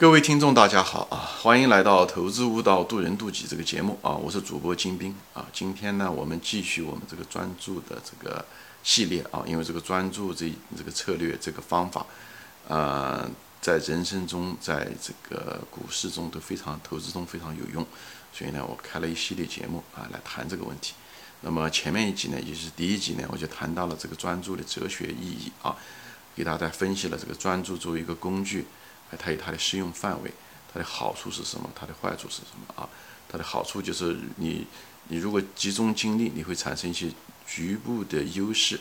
各位听众，大家好啊！欢迎来到《投资悟道，渡人渡己》这个节目啊！我是主播金兵啊！今天呢，我们继续我们这个专注的这个系列啊，因为这个专注这这个策略这个方法，呃，在人生中，在这个股市中都非常投资中非常有用，所以呢，我开了一系列节目啊，来谈这个问题。那么前面一集呢，也就是第一集呢，我就谈到了这个专注的哲学意义啊，给大家分析了这个专注作为一个工具。它有它的适用范围，它的好处是什么？它的坏处是什么啊？它的好处就是你，你如果集中精力，你会产生一些局部的优势，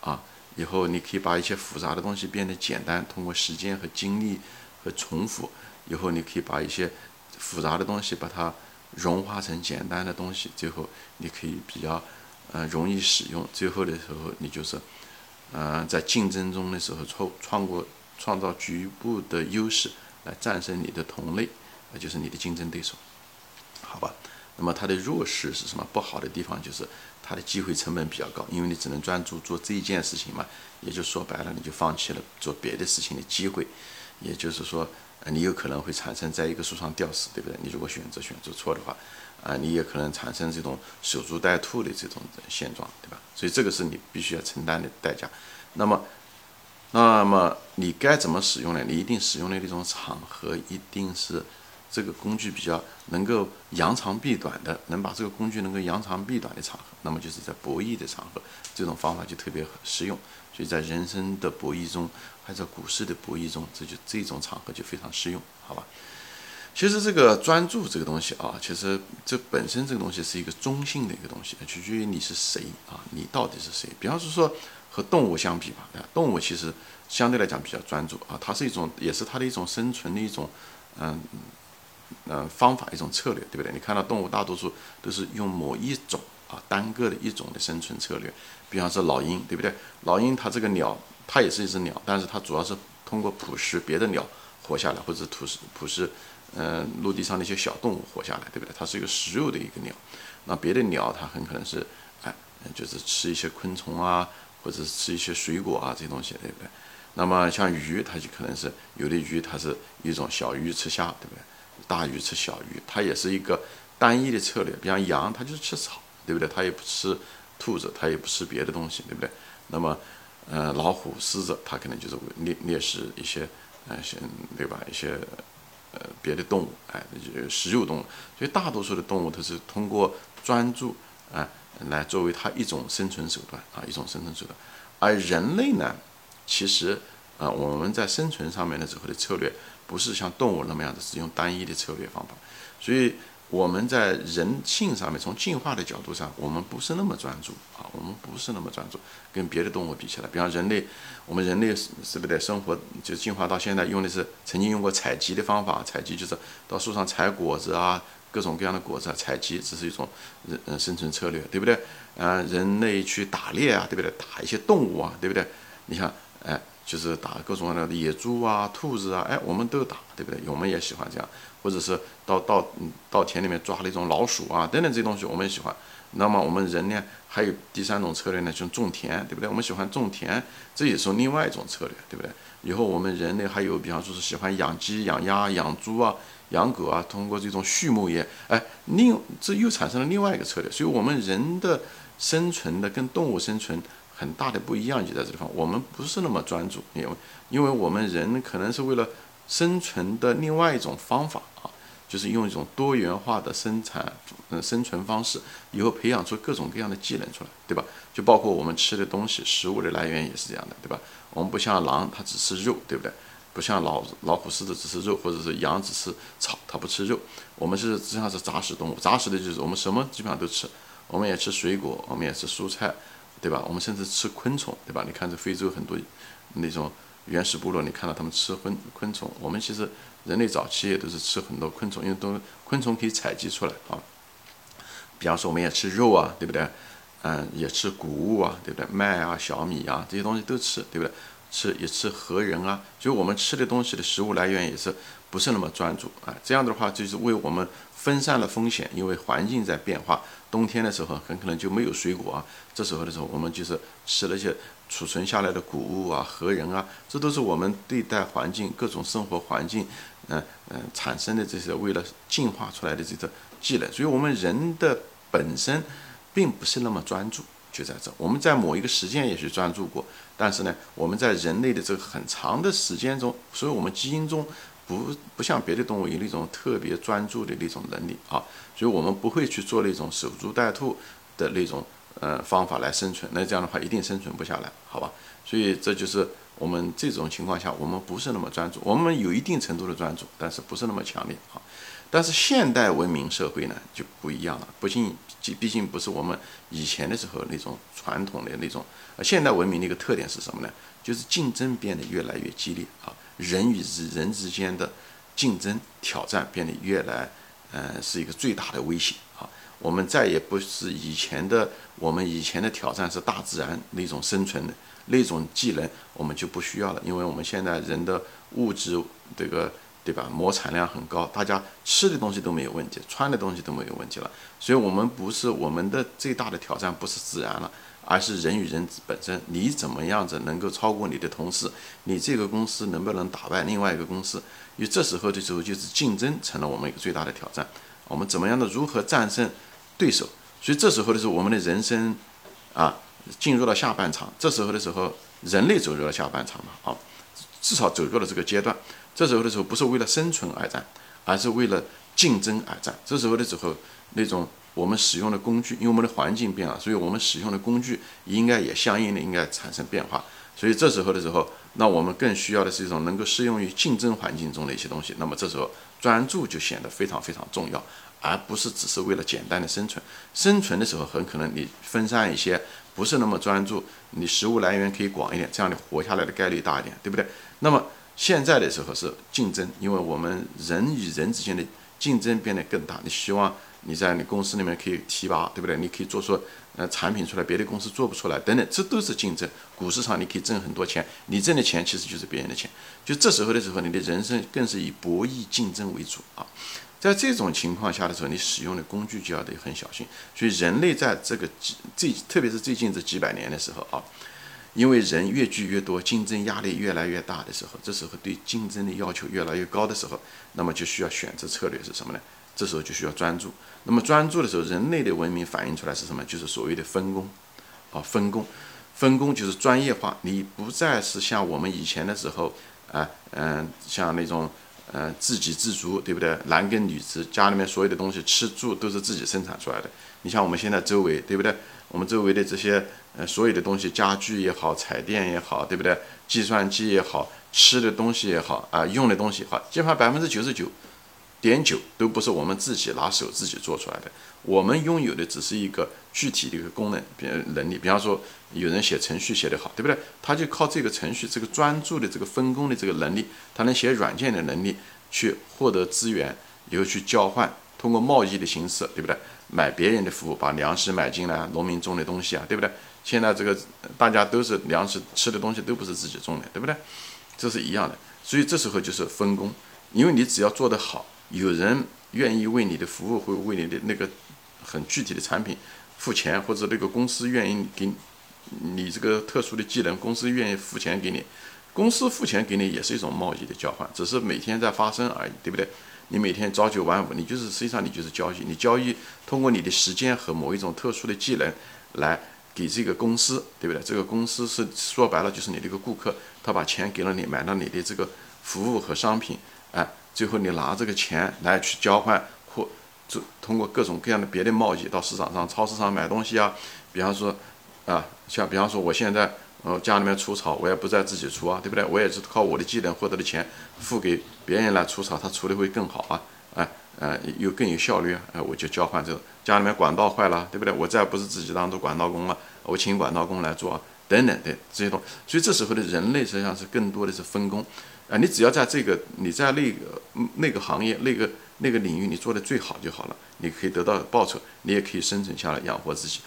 啊，以后你可以把一些复杂的东西变得简单，通过时间和精力和重复，以后你可以把一些复杂的东西把它融化成简单的东西，最后你可以比较，呃，容易使用。最后的时候，你就是，嗯，在竞争中的时候创创过。创造局部的优势来战胜你的同类，那就是你的竞争对手，好吧？那么它的弱势是什么？不好的地方就是它的机会成本比较高，因为你只能专注做这一件事情嘛，也就说白了，你就放弃了做别的事情的机会。也就是说，呃，你有可能会产生在一个树上吊死，对不对？你如果选择选择错的话，啊，你也可能产生这种守株待兔的这种现状，对吧？所以这个是你必须要承担的代价。那么。那么你该怎么使用呢？你一定使用的那种场合，一定是这个工具比较能够扬长避短的，能把这个工具能够扬长避短的场合。那么就是在博弈的场合，这种方法就特别实用。所以在人生的博弈中，还在股市的博弈中，这就这种场合就非常适用，好吧？其实这个专注这个东西啊，其实这本身这个东西是一个中性的一个东西，取决于你是谁啊，你到底是谁？比方说。和动物相比吧，啊，动物其实相对来讲比较专注啊，它是一种，也是它的一种生存的一种，嗯嗯方法，一种策略，对不对？你看到动物大多数都是用某一种啊单个的一种的生存策略，比方说老鹰，对不对？老鹰它这个鸟，它也是一只鸟，但是它主要是通过捕食别的鸟活下来，或者捕食捕食嗯陆地上的一些小动物活下来，对不对？它是一个食肉的一个鸟，那别的鸟它很可能是哎就是吃一些昆虫啊。或者是吃一些水果啊，这些东西，对不对？那么像鱼，它就可能是有的鱼，它是一种小鱼吃虾，对不对？大鱼吃小鱼，它也是一个单一的策略。比方羊，它就是吃草，对不对？它也不吃兔子，它也不吃别的东西，对不对？那么，呃，老虎、狮子，它可能就是猎猎食一些，呃，些对吧？一些呃别的动物，哎，食肉动物。所以大多数的动物，它是通过专注，啊。来作为它一种生存手段啊，一种生存手段。而人类呢，其实啊，我们在生存上面的时候的策略，不是像动物那么样的使用单一的策略方法。所以我们在人性上面，从进化的角度上，我们不是那么专注啊，我们不是那么专注。跟别的动物比起来，比方人类，我们人类是是不是生活就进化到现在用的是曾经用过采集的方法，采集就是到树上采果子啊。各种各样的果子啊，采集只是一种人嗯生存策略，对不对？啊，人类去打猎啊，对不对？打一些动物啊，对不对？你像，哎，就是打各种各样的野猪啊、兔子啊，哎，我们都打，对不对？我们也喜欢这样，或者是到到嗯到田里面抓那种老鼠啊等等这些东西，我们也喜欢。那么我们人呢，还有第三种策略呢，就是种田，对不对？我们喜欢种田，这也是另外一种策略，对不对？以后我们人类还有，比方说是喜欢养鸡、养鸭、养猪啊。养狗啊，通过这种畜牧业，哎，另这又产生了另外一个策略。所以，我们人的生存的跟动物生存很大的不一样，就在这地方，我们不是那么专注，因为因为我们人可能是为了生存的另外一种方法啊，就是用一种多元化的生产嗯生存方式，以后培养出各种各样的技能出来，对吧？就包括我们吃的东西，食物的来源也是这样的，对吧？我们不像狼，它只吃肉，对不对？不像老老虎、狮子只吃肉，或者是羊只吃草，它不吃肉。我们是实际上是杂食动物，杂食的就是我们什么基本上都吃，我们也吃水果，我们也吃蔬菜，对吧？我们甚至吃昆虫，对吧？你看这非洲很多那种原始部落，你看到他们吃昆昆虫。我们其实人类早期也都是吃很多昆虫，因为都昆虫可以采集出来啊。比方说，我们也吃肉啊，对不对？嗯，也吃谷物啊，对不对？麦啊、小米啊这些东西都吃，对不对？吃也吃核仁啊，就我们吃的东西的食物来源也是不是那么专注啊？这样的话就是为我们分散了风险，因为环境在变化，冬天的时候很可能就没有水果啊。这时候的时候，我们就是吃了一些储存下来的谷物啊、核仁啊，这都是我们对待环境各种生活环境嗯嗯产生的这些为了进化出来的这个技能。所以，我们人的本身并不是那么专注，就在这。我们在某一个时间也许专注过，但是呢，我们在人类的这个很长的时间中，所以我们基因中不不像别的动物有那种特别专注的那种能力啊，所以我们不会去做那种守株待兔的那种呃方法来生存。那这样的话，一定生存不下来，好吧？所以这就是我们这种情况下，我们不是那么专注，我们有一定程度的专注，但是不是那么强烈啊。但是现代文明社会呢就不一样了，不仅毕竟不是我们以前的时候那种传统的那种。现代文明的一个特点是什么呢？就是竞争变得越来越激烈啊，人与人之间的竞争挑战变得越来，呃，是一个最大的威胁啊。我们再也不是以前的，我们以前的挑战是大自然那种生存的那种技能，我们就不需要了，因为我们现在人的物质这个。对吧？亩产量很高，大家吃的东西都没有问题，穿的东西都没有问题了。所以，我们不是我们的最大的挑战，不是自然了，而是人与人本身。你怎么样子能够超过你的同事？你这个公司能不能打败另外一个公司？因为这时候的时候，就是竞争成了我们一个最大的挑战。我们怎么样的如何战胜对手？所以这时候的时候，我们的人生啊，进入了下半场。这时候的时候，人类走入了下半场嘛，啊，至少走入了这个阶段。这时候的时候，不是为了生存而战，而是为了竞争而战。这时候的时候，那种我们使用的工具，因为我们的环境变了，所以我们使用的工具应该也相应的应该产生变化。所以这时候的时候，那我们更需要的是一种能够适用于竞争环境中的一些东西。那么这时候专注就显得非常非常重要，而不是只是为了简单的生存。生存的时候，很可能你分散一些，不是那么专注，你食物来源可以广一点，这样你活下来的概率大一点，对不对？那么。现在的时候是竞争，因为我们人与人之间的竞争变得更大。你希望你在你公司里面可以提拔，对不对？你可以做出呃产品出来，别的公司做不出来，等等，这都是竞争。股市上你可以挣很多钱，你挣的钱其实就是别人的钱。就这时候的时候，你的人生更是以博弈竞争为主啊。在这种情况下的时候，你使用的工具就要得很小心。所以人类在这个最特别是最近这几百年的时候啊。因为人越聚越多，竞争压力越来越大的时候，这时候对竞争的要求越来越高的时候，那么就需要选择策略是什么呢？这时候就需要专注。那么专注的时候，人类的文明反映出来是什么？就是所谓的分工，啊，分工，分工就是专业化。你不再是像我们以前的时候，啊，嗯，像那种，嗯，自给自足，对不对？男耕女织，家里面所有的东西吃住都是自己生产出来的。你像我们现在周围，对不对？我们周围的这些。呃，所有的东西，家具也好，彩电也好，对不对？计算机也好，吃的东西也好，啊，用的东西好，基本上百分之九十九点九都不是我们自己拿手自己做出来的。我们拥有的只是一个具体的一个功能，比能力。比方说，有人写程序写得好，对不对？他就靠这个程序，这个专注的这个分工的这个能力，他能写软件的能力，去获得资源，以后去交换，通过贸易的形式，对不对？买别人的服务，把粮食买进来，农民种的东西啊，对不对？现在这个大家都是粮食吃的东西都不是自己种的，对不对？这是一样的，所以这时候就是分工，因为你只要做得好，有人愿意为你的服务，会为你的那个很具体的产品付钱，或者那个公司愿意给你这个特殊的技能，公司愿意付钱给你，公司付钱给你也是一种贸易的交换，只是每天在发生而已，对不对？你每天朝九晚五，你就是实际上你就是交易，你交易通过你的时间和某一种特殊的技能来。给这个公司，对不对？这个公司是说白了就是你的一个顾客，他把钱给了你，买了你的这个服务和商品，哎，最后你拿这个钱来去交换或就通过各种各样的别的贸易到市场上、超市上买东西啊。比方说，啊，像比方说我现在呃家里面除草，我也不再自己除啊，对不对？我也是靠我的技能获得的钱付给别人来除草，他除的会更好啊，哎。呃，又更有效率啊！我就交换这个家里面管道坏了，对不对？我再不是自己当做管道工了，我请管道工来做，啊等等的这些东西。所以这时候的人类实际上是更多的是分工啊！你只要在这个你在那个那个行业那个那个领域你做的最好就好了，你可以得到报酬，你也可以生存下来养活自己。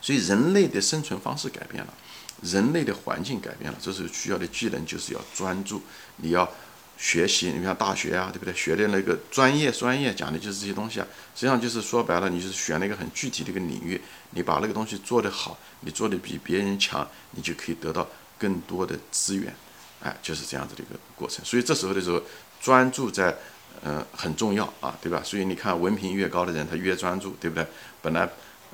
所以人类的生存方式改变了，人类的环境改变了，这时候需要的技能就是要专注，你要。学习，你像大学啊，对不对？学的那个专业，专业讲的就是这些东西啊。实际上就是说白了，你就是选了一个很具体的一个领域，你把那个东西做得好，你做的比别人强，你就可以得到更多的资源。哎，就是这样子的一个过程。所以这时候的时候，专注在，嗯，很重要啊，对吧？所以你看，文凭越高的人，他越专注，对不对？本来。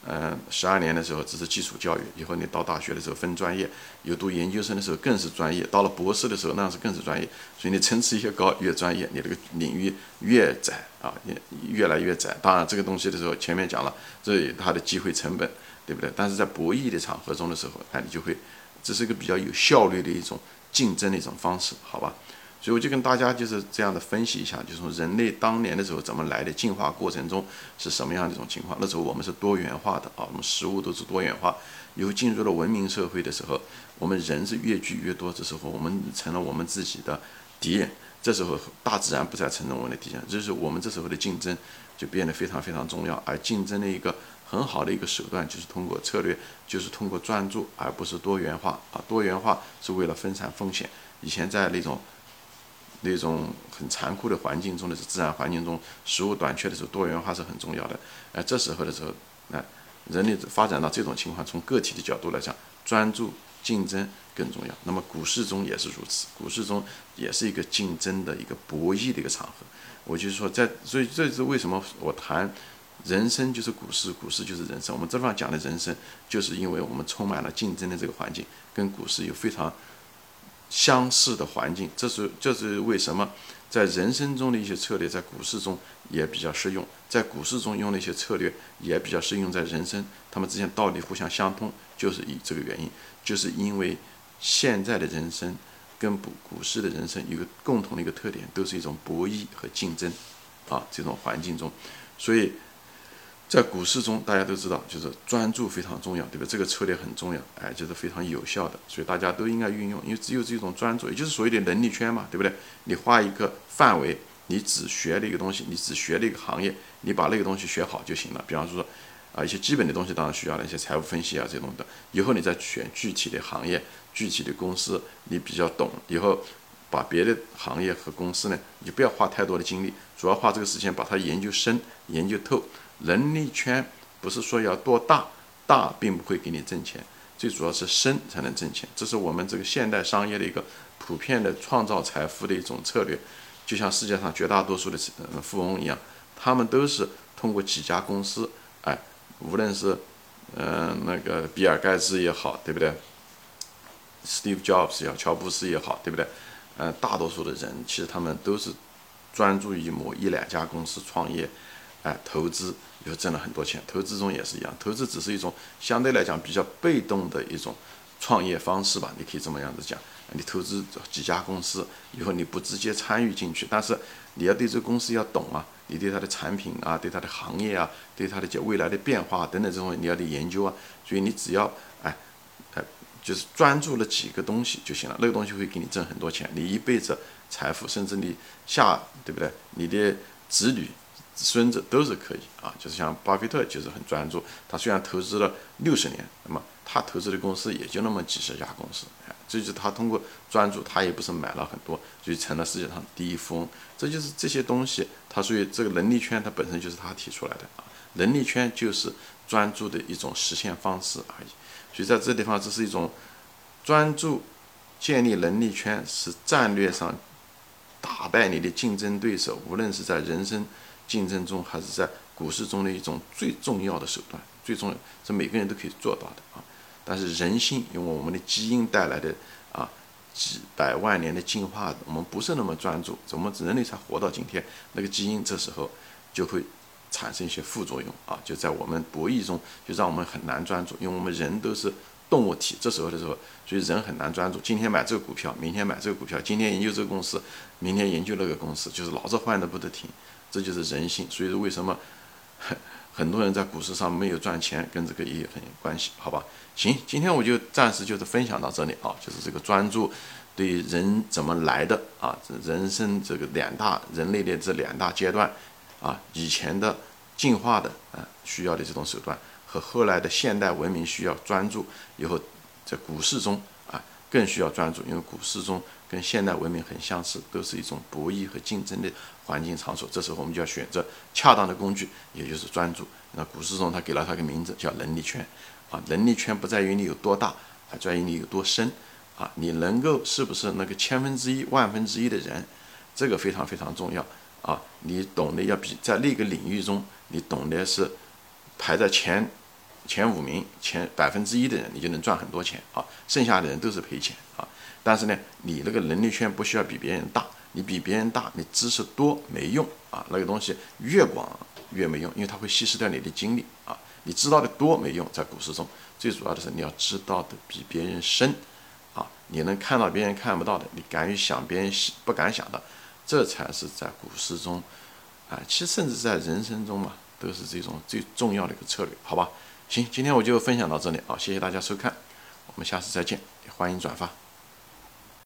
嗯，十二年的时候只是基础教育，以后你到大学的时候分专业，有读研究生的时候更是专业，到了博士的时候那是更是专业。所以你层次越高越专业，你这个领域越窄啊，也越来越窄。当然这个东西的时候前面讲了，这它的机会成本，对不对？但是在博弈的场合中的时候，哎，你就会，这是一个比较有效率的一种竞争的一种方式，好吧？所以我就跟大家就是这样的分析一下，就是人类当年的时候怎么来的，进化过程中是什么样的一种情况。那时候我们是多元化的啊，我们食物都是多元化。以后进入了文明社会的时候，我们人是越聚越多，这时候我们成了我们自己的敌人。这时候大自然不再承认我们的敌人，就是我们这时候的竞争就变得非常非常重要。而竞争的一个很好的一个手段就是通过策略，就是通过专注，而不是多元化啊。多元化是为了分散风险。以前在那种。那种很残酷的环境中的是自然环境中，食物短缺的时候，多元化是很重要的。哎，这时候的时候，哎，人类发展到这种情况，从个体的角度来讲，专注竞争更重要。那么股市中也是如此，股市中也是一个竞争的一个博弈的一个场合。我就是说，在所以这是为什么我谈人生就是股市，股市就是人生。我们这方讲的人生，就是因为我们充满了竞争的这个环境，跟股市有非常。相似的环境，这是这是为什么在人生中的一些策略，在股市中也比较适用，在股市中用的一些策略也比较适用在人生，他们之间道理互相相通，就是以这个原因，就是因为现在的人生跟股股市的人生有个共同的一个特点，都是一种博弈和竞争啊这种环境中，所以。在股市中，大家都知道，就是专注非常重要，对吧？这个策略很重要，哎，就是非常有效的，所以大家都应该运用，因为只有这种专注，也就是所谓的能力圈嘛，对不对？你画一个范围，你只学了一个东西，你只学了一个行业，你把那个东西学好就行了。比方说，啊，一些基本的东西当然需要了，一些财务分析啊这种的，以后你再选具体的行业、具体的公司，你比较懂，以后把别的行业和公司呢，你就不要花太多的精力，主要花这个时间把它研究深、研究透。能力圈不是说要多大，大并不会给你挣钱，最主要是深才能挣钱。这是我们这个现代商业的一个普遍的创造财富的一种策略。就像世界上绝大多数的富翁一样，他们都是通过几家公司，哎，无论是嗯那个比尔盖茨也好，对不对？Steve Jobs 也好，乔布斯也好，对不对？嗯，大多数的人其实他们都是专注于某一两家公司创业。哎，投资又挣了很多钱，投资中也是一样，投资只是一种相对来讲比较被动的一种创业方式吧，你可以这么样子讲。你投资几家公司以后，你不直接参与进去，但是你要对这个公司要懂啊，你对它的产品啊，对它的行业啊，对它的未来的变化等等这种你要得研究啊。所以你只要哎哎，就是专注了几个东西就行了，那个东西会给你挣很多钱，你一辈子财富，甚至你下对不对？你的子女。孙子都是可以啊，就是像巴菲特就是很专注，他虽然投资了六十年，那么他投资的公司也就那么几十家公司，哎，这就是他通过专注，他也不是买了很多，就成了世界上第一富翁。这就是这些东西，他所以这个能力圈，它本身就是他提出来的啊，能力圈就是专注的一种实现方式而已。所以在这地方，这是一种专注建立能力圈，是战略上打败你的竞争对手，无论是在人生。竞争中还是在股市中的一种最重要的手段，最重要是每个人都可以做到的啊。但是人性因为我们的基因带来的啊几百万年的进化，我们不是那么专注，怎么人类才活到今天？那个基因这时候就会产生一些副作用啊，就在我们博弈中就让我们很难专注，因为我们人都是动物体，这时候的时候，所以人很难专注。今天买这个股票，明天买这个股票，今天研究这个公司，明天研究那个公司，就是老是换的不得停。这就是人性，所以说为什么很多人在股市上没有赚钱，跟这个也有很有关系，好吧？行，今天我就暂时就是分享到这里啊，就是这个专注对人怎么来的啊，人生这个两大人类的这两大阶段啊，以前的进化的啊需要的这种手段，和后来的现代文明需要专注，以后在股市中啊更需要专注，因为股市中。跟现代文明很相似，都是一种博弈和竞争的环境场所。这时候我们就要选择恰当的工具，也就是专注。那股市中他给了他个名字叫能力圈，啊，能力圈不在于你有多大，在于你有多深，啊，你能够是不是那个千分之一、万分之一的人，这个非常非常重要啊！你懂得要比在那个领域中，你懂得是排在前前五名、前百分之一的人，你就能赚很多钱啊！剩下的人都是赔钱啊！但是呢，你那个能力圈不需要比别人大，你比别人大，你知识多没用啊！那个东西越广越没用，因为它会稀释掉你的精力啊！你知道的多没用，在股市中最主要的是你要知道的比别人深啊！你能看到别人看不到的，你敢于想别人不敢想的，这才是在股市中啊！其实甚至在人生中嘛，都是这种最重要的一个策略，好吧？行，今天我就分享到这里啊！谢谢大家收看，我们下次再见，欢迎转发。